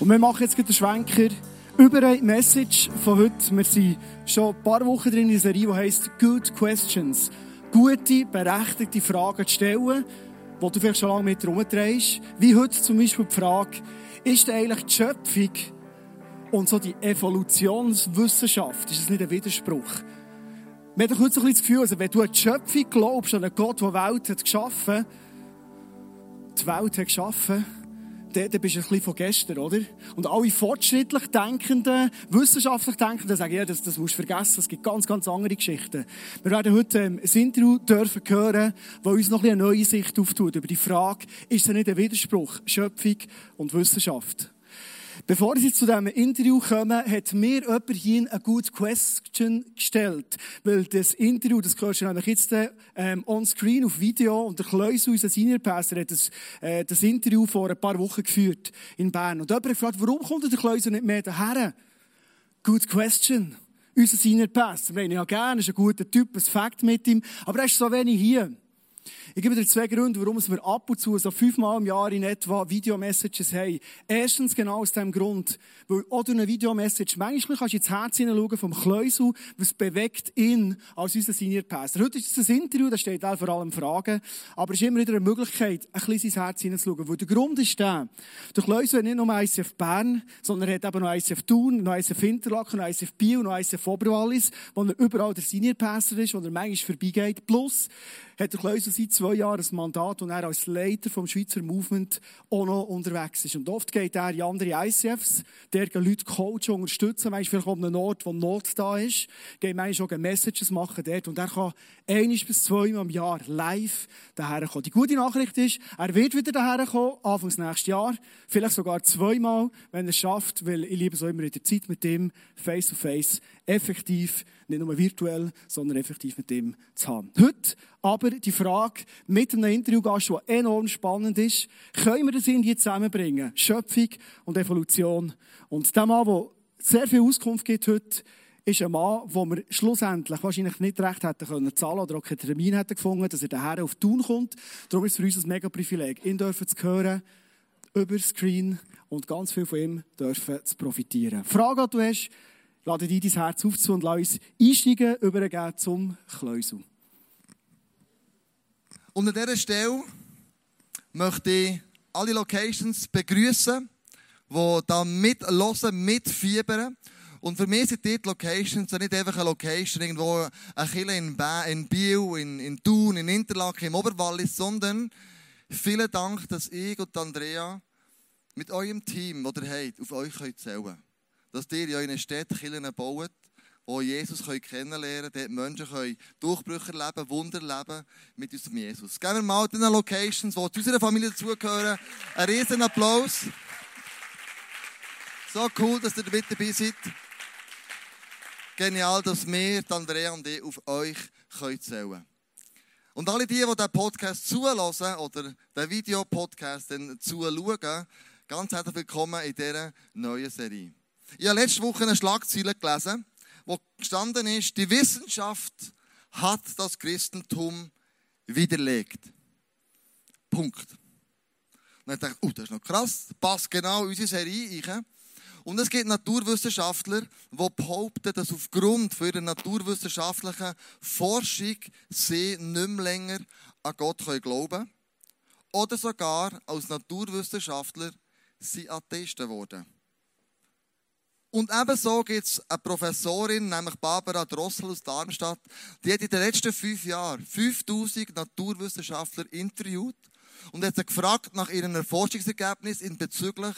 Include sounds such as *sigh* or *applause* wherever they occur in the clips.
Und wir machen jetzt den Schwenker über eine Message von heute. Wir sind schon ein paar Wochen drin in einer Serie, die heisst Good Questions. Gute, berechtigte Fragen zu stellen, die du vielleicht schon lange mit herumdrehst. Wie heute zum Beispiel die Frage, ist eigentlich die Schöpfung und so die Evolutionswissenschaft, ist das nicht ein Widerspruch? Wir haben heute so ein bisschen das Gefühl, also wenn du an die Schöpfung glaubst, an einen Gott, der die Welt hat geschaffen, die Welt hat geschaffen, dann, bist du ein bisschen von gestern, oder? Und alle fortschrittlich Denkenden, wissenschaftlich Denkenden sagen, ja, das, das musst du vergessen, es gibt ganz, ganz andere Geschichten. Wir werden heute ähm, ein Interview dürfen hören, das uns noch ein eine neue Sicht auftut über die Frage, ist es nicht ein Widerspruch, Schöpfung und Wissenschaft? Bevor ich zu diesem Interview komme, hat mir jemand hier eine gute Question gestellt. Weil das Interview, das hörst du nämlich jetzt ähm, on screen auf Video und der Kleus, unser Senior Pastor, hat das, äh, das Interview vor ein paar Wochen geführt in Bern. Und jemand hat gefragt, warum kommt der Kleus nicht mehr daher? Good question. Unser Senior Pastor. Wir haben ja gerne, ist ein guter Typ, ein Fakt mit ihm. Aber er ist so wenig hier. Ich gebe dir zwei Gründe, warum wir ab und zu so fünfmal im Jahr in etwa Videomessages haben. Erstens genau aus dem Grund, weil auch durch eine Videomessage manchmal kannst du ins Herz hineinschauen vom Kleusel, was bewegt ihn als unser Senior Pastor. Heute ist es ein Interview, da steht auch vor allem Fragen, aber es ist immer wieder eine Möglichkeit, ein bisschen ins Herz hineinzuschauen. Weil der Grund ist der, der Kleusel hat nicht nur ICF Bern, sondern er hat eben noch ICF Thun, noch ICF Interlaken, noch ICF Biel, noch ICF Oberwallis, wo er überall der Senior Pastor ist, wo er manchmal vorbeigeht. Plus, hat der Kleusel seit zwei Jahren ein Mandat, und er als Leiter vom Schweizer Movement auch noch unterwegs ist. Und oft geht er in andere ICFs, der Leute coachen, unterstützen, manchmal vielleicht an einem Ort, wo Not da ist, geht manchmal auch Messages machen dort, und er kann einiges bis zweimal im Jahr live daher kommen. Die gute Nachricht ist, er wird wieder daher kommen, Anfangs nächstes Jahr, vielleicht sogar zweimal, wenn er es schafft, weil ich liebe so immer in der Zeit mit dem face to face effektiv, nicht nur virtuell, sondern effektiv mit dem zu haben. Heute aber die Frage mit einem Interviewgast, der enorm spannend ist, können wir das irgendwie zusammenbringen? Schöpfung und Evolution. Und der Mann, der sehr viel Auskunft gibt heute, ist ein Mann, wo wir schlussendlich wahrscheinlich nicht recht hätten können zahlen oder auch keinen Termin hätten gefunden, dass er daher auf Tun kommt. Darum ist es für uns ein mega Privileg, ihn dürfen zu hören, über Screen und ganz viel von ihm dürfen zu profitieren. Frage, die du hast, lade dir dein Herz aufzu und lass uns einsteigen, übergeben zum Kleusel. Und an dieser Stelle möchte ich alle Locations begrüßen, die da mitlosen, mitfiebern. Und für mich sind die Locations nicht einfach eine Location irgendwo ein Kille in, in Biel, in, in Thun, in Interlaken, im Oberwallis, sondern vielen Dank, dass ich und Andrea mit eurem Team, das ihr habt, auf euch zählen könnt dass ihr in euren Städten baut, wo Jesus kennenlernen können, dort Menschen können Durchbrüche erleben, Wunder erleben mit unserem Jesus. Geben wir mal den Locations, die zu unserer Familie dazugehören, einen riesen Applaus. So cool, dass ihr mit dabei seid. Genial, dass wir, Andrea und ich, auf euch zählen können. Und alle die, die diesen Podcast zulassen oder den Videopodcast zuschauen, ganz herzlich willkommen in dieser neuen Serie. Ich habe letzte Woche eine Schlagzeile gelesen, wo gestanden ist, die Wissenschaft hat das Christentum widerlegt. Punkt. Und dann dachte ich, oh, das ist noch krass, passt genau in unsere Serie rein. Und es gibt Naturwissenschaftler, die behaupten, dass aufgrund ihrer naturwissenschaftlichen Forschung sie nicht mehr länger an Gott glauben können. Oder sogar als Naturwissenschaftler sie Atheisten geworden. Und ebenso gibt es eine Professorin, nämlich Barbara Drossel aus Darmstadt, die hat in den letzten fünf Jahren 5000 Naturwissenschaftler interviewt und hat sie gefragt nach ihren Forschungsergebnissen in bezüglich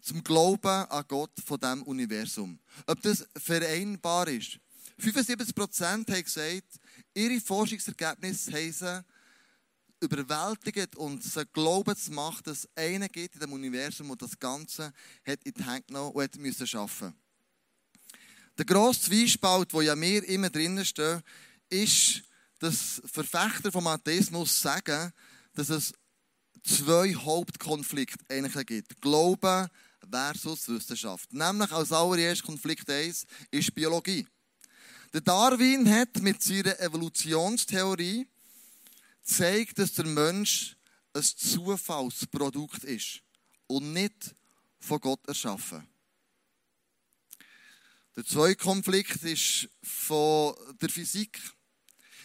zum Glauben an Gott von diesem Universum. Ob das vereinbar ist. 75% haben gesagt, ihre Forschungsergebnisse sie überwältigt und sie glauben zu machen, dass es einen gibt in dem Universum, der das Ganze hat in die Hand genommen und hat müssen schaffen. Der grosse Zwiespalt, wo ja wir immer drinnen stehen, ist, dass Verfechter vom Atheismus sagen, dass es zwei Hauptkonflikte eigentlich gibt. Glauben versus Wissenschaft. Nämlich als allererst Konflikt 1 ist Biologie. Der Darwin hat mit seiner Evolutionstheorie zeigt, dass der Mensch ein Zufallsprodukt ist und nicht von Gott erschaffen. Der zweite Konflikt ist von der Physik.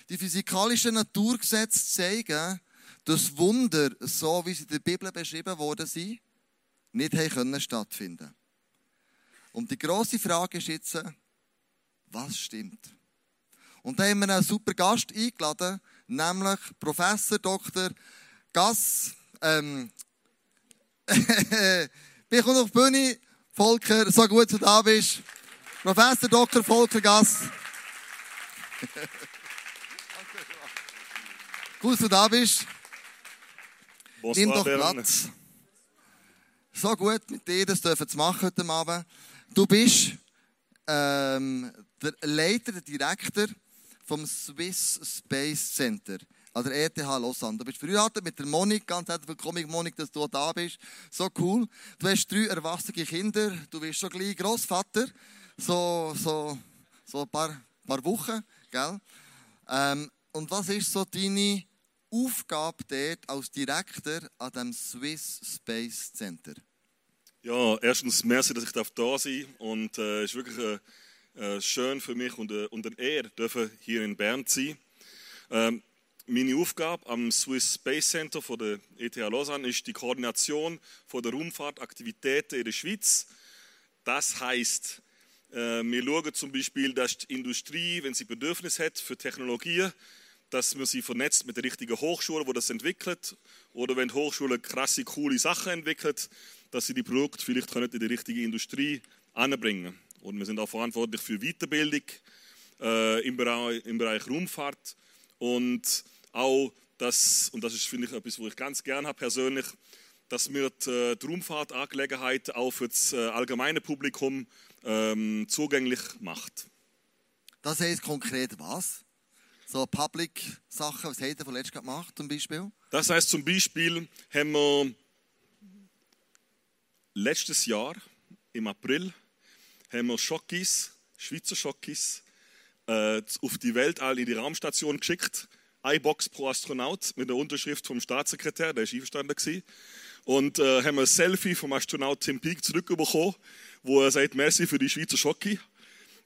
Die physikalischen Naturgesetze zeigen, dass Wunder, so wie sie in der Bibel beschrieben worden sind, nicht haben stattfinden Und die große Frage ist jetzt, was stimmt? Und da haben wir einen super Gast eingeladen, nämlich Professor Dr. Gass. Ähm, bin *laughs* ich auf die Bühne, Volker, so gut dass du da bist. Professor Dr. Volker Gass. *laughs* Gut, dass du da bist. Bonsoir, Nimm doch. Platz. So gut mit dir, das dürfen zu machen heute Abend. Du bist ähm, der Leiter, der Direktor vom Swiss Space Center an der ETH Lausanne. Du bist verheiratet mit der Monik, ganz herzlich willkommen Monik, dass du da bist. So cool. Du hast drei erwachsene Kinder, du bist schon gleich Großvater, so, so, so ein paar, paar Wochen, gell? Ähm, und was ist so deine Aufgabe dort als Direktor an dem Swiss Space Center? Ja, erstens, merci, dass ich da sein darf. Und äh, es ist wirklich äh, äh, schön für mich und, äh, und eine Ehre, dürfen hier in Bern zu sein. Ähm, meine Aufgabe am Swiss Space Center von der ETH Lausanne ist die Koordination von der Raumfahrtaktivitäten in der Schweiz. Das heißt, äh, wir schauen zum Beispiel, dass die Industrie, wenn sie Bedürfnis hat für Technologien, dass man sie vernetzt mit der richtigen Hochschule, die das entwickelt, oder wenn die Hochschule krasse, coole Sachen entwickelt, dass sie die Produkte vielleicht können in die richtige Industrie anbringen. Und wir sind auch verantwortlich für Weiterbildung äh, im, Bereich, im Bereich Raumfahrt und auch das, und das ist, finde ich, etwas, wo ich ganz gerne habe persönlich, dass wir die, äh, die Raumfahrtangelegenheit auch für das äh, allgemeine Publikum ähm, zugänglich macht. Das heisst konkret was? So Public-Sachen, was habt ihr von letztem gemacht zum Beispiel? Das heißt zum Beispiel haben wir letztes Jahr im April haben wir Schokis, Schweizer Schokis, äh, auf die Weltall in die Raumstation geschickt. Eine Box pro Astronaut mit der Unterschrift vom Staatssekretär, der ist einverstanden gewesen. Und äh, haben ein Selfie vom Astronaut Tim Peake zurückbekommen, wo er sagt, merci für die Schweizer Schoki.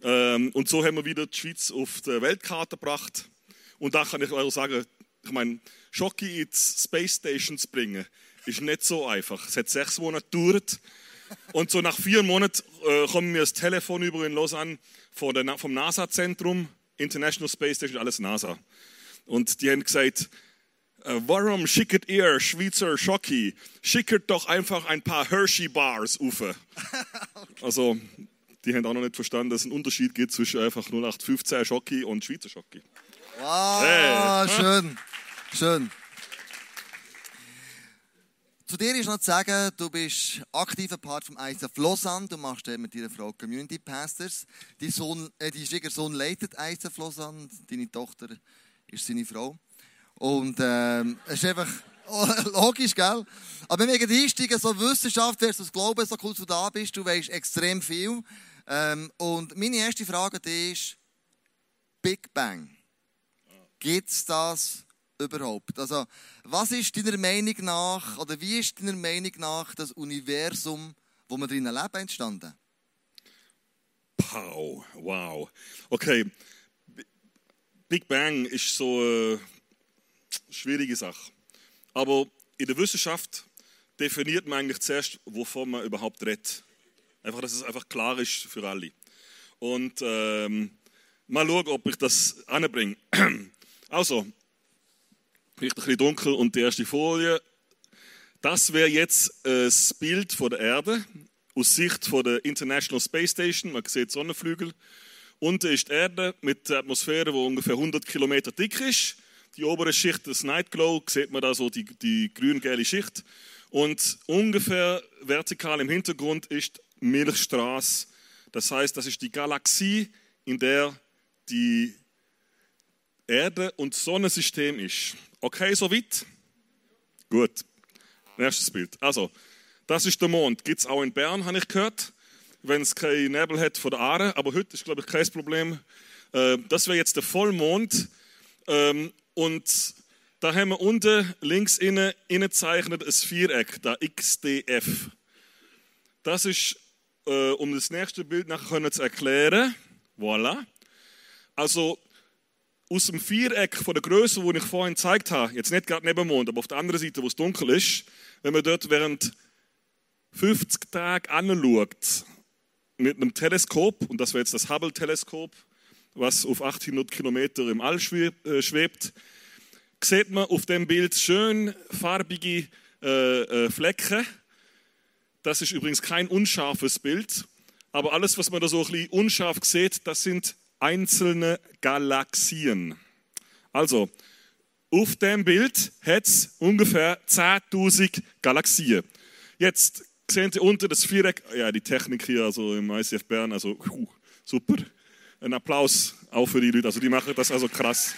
Ähm, und so haben wir wieder die Schweiz auf die Weltkarte gebracht. Und da kann ich auch sagen, ich meine, Schoki in die Space Station zu bringen, ist nicht so einfach. Es hat sechs Monate gedauert. Und so nach vier Monaten äh, kommen mir das Telefon über in Lausanne von der, vom NASA-Zentrum, International Space Station, alles NASA. Und die haben gesagt, äh, warum schickt ihr Schweizer Schoki? Schickt doch einfach ein paar Hershey-Bars auf. *laughs* Also, die haben auch noch nicht verstanden, dass es einen Unterschied gibt zwischen einfach 0815 Schoki und Schweizer Schoki. Wow, Hey. schön, schön. Zu dir ist noch zu sagen, du bist aktiver Part vom ISF Lausanne. Du machst mit deiner Frau Community Pastors. Dein, Sohn, äh, dein Schwiegersohn leitet ISF Lausanne. Deine Tochter ist seine Frau. Und ähm, es ist einfach *laughs* oh, logisch, gell? Aber wenn wir einsteigen, so Wissenschaft versus Glaube, so cool, dass du da bist, du weißt extrem viel. Ähm, und meine erste Frage ist, Big Bang. Gibt es das überhaupt? Also, was ist deiner Meinung nach, oder wie ist deiner Meinung nach das Universum, wo wir drinnen leben, entstanden? Pow, wow. Okay, Big Bang ist so eine schwierige Sache. Aber in der Wissenschaft definiert man eigentlich zuerst, wovon man überhaupt redet. Einfach, dass es einfach klar ist für alle. Und ähm, mal schauen, ob ich das anbringe. *clears throat* Also, vielleicht ein bisschen dunkel und die erste Folie. Das wäre jetzt äh, das Bild von der Erde aus Sicht von der International Space Station. Man sieht Sonnenflügel. Unten ist die Erde mit der Atmosphäre, die ungefähr 100 Kilometer dick ist. Die obere Schicht des Night Glow, sieht man da so die, die grün-gelbe Schicht. Und ungefähr vertikal im Hintergrund ist Milchstraße. Das heißt, das ist die Galaxie, in der die Erde und Sonnensystem ist. Okay, soweit? Gut. Nächstes Bild. Also, das ist der Mond. Gibt es auch in Bern, habe ich gehört, wenn es keinen Nebel hat von der Aare. Aber heute ist, glaube ich, kein Problem. Äh, Das wäre jetzt der Vollmond. Ähm, Und da haben wir unten links innen, innen gezeichnet ein Viereck, da XDF. Das ist, äh, um das nächste Bild nachher zu erklären. Voilà. Also aus dem Viereck von der Größe, wo ich vorhin gezeigt habe, jetzt nicht gerade neben dem Mond, aber auf der anderen Seite, wo es dunkel ist, wenn man dort während 50 Tage anschaut, mit einem Teleskop, und das wäre jetzt das Hubble-Teleskop, was auf 800 Kilometer im All äh, schwebt, sieht man auf dem Bild schön farbige äh, äh, Flecken. Das ist übrigens kein unscharfes Bild, aber alles, was man da so ein bisschen unscharf sieht, das sind einzelne Galaxien. Also, auf dem Bild hat es ungefähr 10.000 Galaxien. Jetzt sehen Sie unten das Viereck, ja, die Technik hier also im ICF Bern, also uh, super. Ein Applaus auch für die Leute, also die machen das also krass.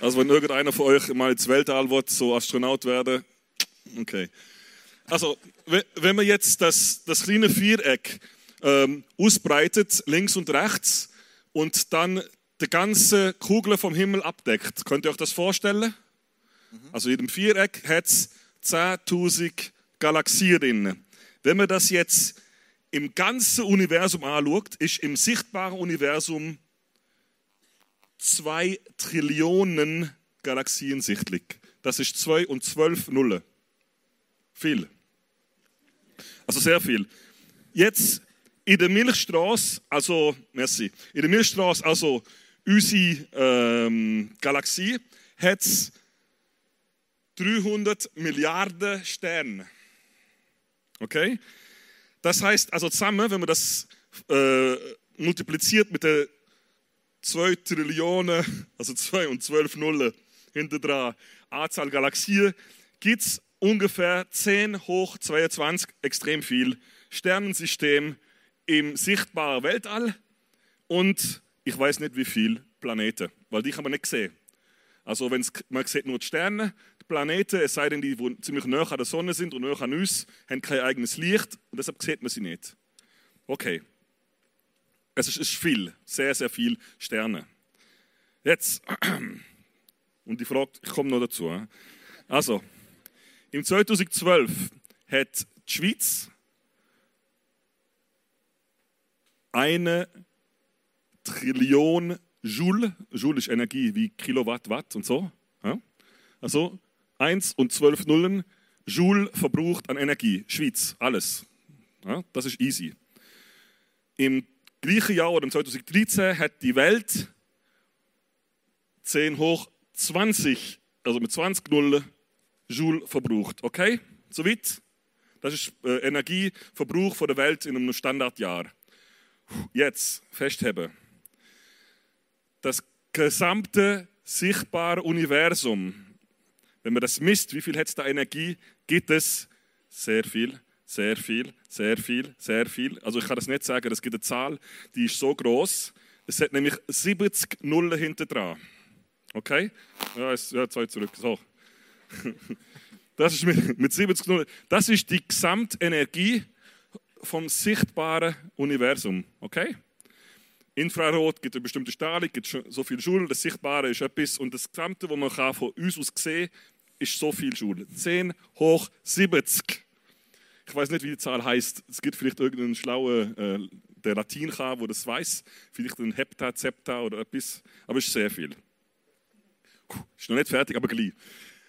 Also wenn irgendeiner von euch mal ins Weltall wird, so Astronaut werden, okay. Also wenn man jetzt das, das kleine Viereck ähm, ausbreitet, links und rechts, und dann die ganze Kugel vom Himmel abdeckt, könnt ihr euch das vorstellen? Also in jedem Viereck hat es 10.000 Galaxien drin. Wenn man das jetzt im ganzen Universum anschaut, ist im sichtbaren Universum zwei Trillionen Galaxien sichtlich. Das ist zwei und zwölf Nullen. Viel. Also sehr viel. Jetzt in der Milchstraße, also, merci, in der Milchstraße, also unsere ähm, Galaxie, hat es 300 Milliarden Sterne. Okay? Das heißt also zusammen, wenn man das äh, multipliziert mit der 2 Trillionen, also 2 und 12 Nullen hinter dran, Anzahl Galaxien, gibt es ungefähr 10 hoch 22, extrem viel Sternensystem im sichtbaren Weltall und ich weiß nicht wie viele Planeten, weil die kann man nicht sehen. Also wenn man sieht nur die Sterne, die Planeten, es sei denn, die, die ziemlich näher an der Sonne sind und näher an uns, haben kein eigenes Licht und deshalb sieht man sie nicht. Okay. Es ist, viel, sehr, sehr viel Sterne. Jetzt, *clears throat* und die Frage, ich komme noch dazu. Also, im 2012 hat die Schweiz eine Trillion Joule, Joule ist Energie wie Kilowatt, Watt und so. Ja? Also 1 und 12 Nullen Joule verbraucht an Energie. Schweiz, alles. Ja? Das ist easy. Im gleichen Jahr oder im 2013 hat die Welt 10 hoch 20, also mit 20 Nullen Joule verbraucht. Okay? Soweit? Das ist äh, Energieverbrauch von der Welt in einem Standardjahr. Jetzt festheben das gesamte sichtbare Universum, wenn man das misst, wie viel hat es da Energie, gibt es sehr viel, sehr viel, sehr viel, sehr viel. Also ich kann das nicht sagen, es gibt eine Zahl, die ist so groß. Es hat nämlich 70 Nullen hinter dran. Okay? Ja, jetzt, ja, zwei zurück. So. *laughs* Das ist mit, mit 70 Nullen. Das ist die Gesamtenergie vom sichtbaren Universum. Okay? Infrarot gibt eine bestimmte Strahlung, gibt so viel Joule, das Sichtbare ist etwas und das Gesamte, was man kann von uns aus sehen ist so viel Joule. 10 hoch 70. Ich weiß nicht, wie die Zahl heißt. Es gibt vielleicht irgendeinen schlauen, äh, der Latin kann, wo das weiß. Vielleicht ein Hepta, Zepta oder etwas. Aber es ist sehr viel. Ist noch nicht fertig, aber gleich.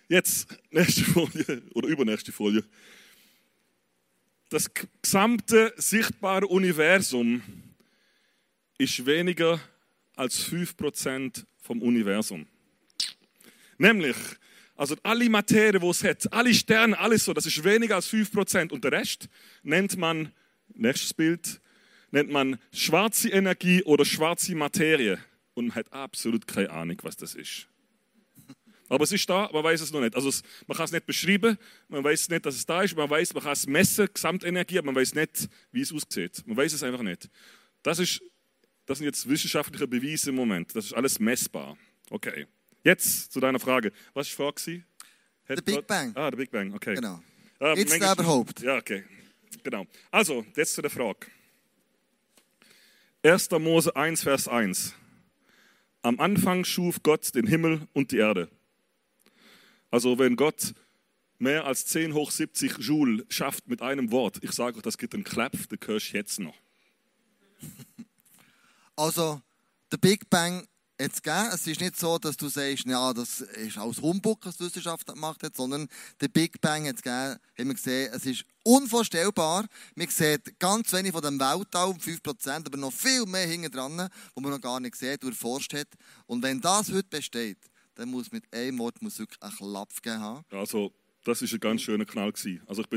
Jetzt, nächste Folie *laughs* oder übernächste Folie. Das gesamte sichtbare Universum ist weniger als 5% vom Universum. Nämlich, also alle Materie, wo es hat, alle Sterne, alles so, das ist weniger als 5%. Und der Rest nennt man, nächstes Bild, nennt man schwarze Energie oder schwarze Materie. Und man hat absolut keine Ahnung, was das ist. Aber es ist da, man weiß es noch nicht. Also es, man kann es nicht beschreiben, man weiß nicht, dass es da ist, man weiß, man kann es messen, Gesamtenergie, aber man weiß nicht, wie es aussieht. Man weiß es einfach nicht. Das ist das sind jetzt wissenschaftliche Beweise im Moment. Das ist alles messbar. Okay. Jetzt zu deiner Frage. Was war die Frage? Der Big Bang. Ah, der Big Bang, okay. Genau. Ah, jetzt überhaupt. Ja, okay. Genau. Also, jetzt zu der Frage. 1. Mose 1, Vers 1. Am Anfang schuf Gott den Himmel und die Erde. Also wenn Gott mehr als 10 hoch 70 Joule schafft mit einem Wort, ich sage euch, das gibt einen Klapp, den hörst du jetzt noch. *laughs* Also, der Big Bang jetzt gegeben. Es ist nicht so, dass du sagst, ja, das ist aus Humbug, was die Wissenschaft gemacht hat, sondern der Big Bang jetzt gegeben, haben wir gesehen, es ist unvorstellbar. Man sieht ganz wenig von dem Weltall, 5%, aber noch viel mehr hinten dran, wo man noch gar nicht sieht und erforscht hat. Und wenn das heute besteht, dann muss mit einem Wort muss wirklich einen Klapp geben haben. Also, das ist ein ganz schöner Knall gewesen. Also ich bin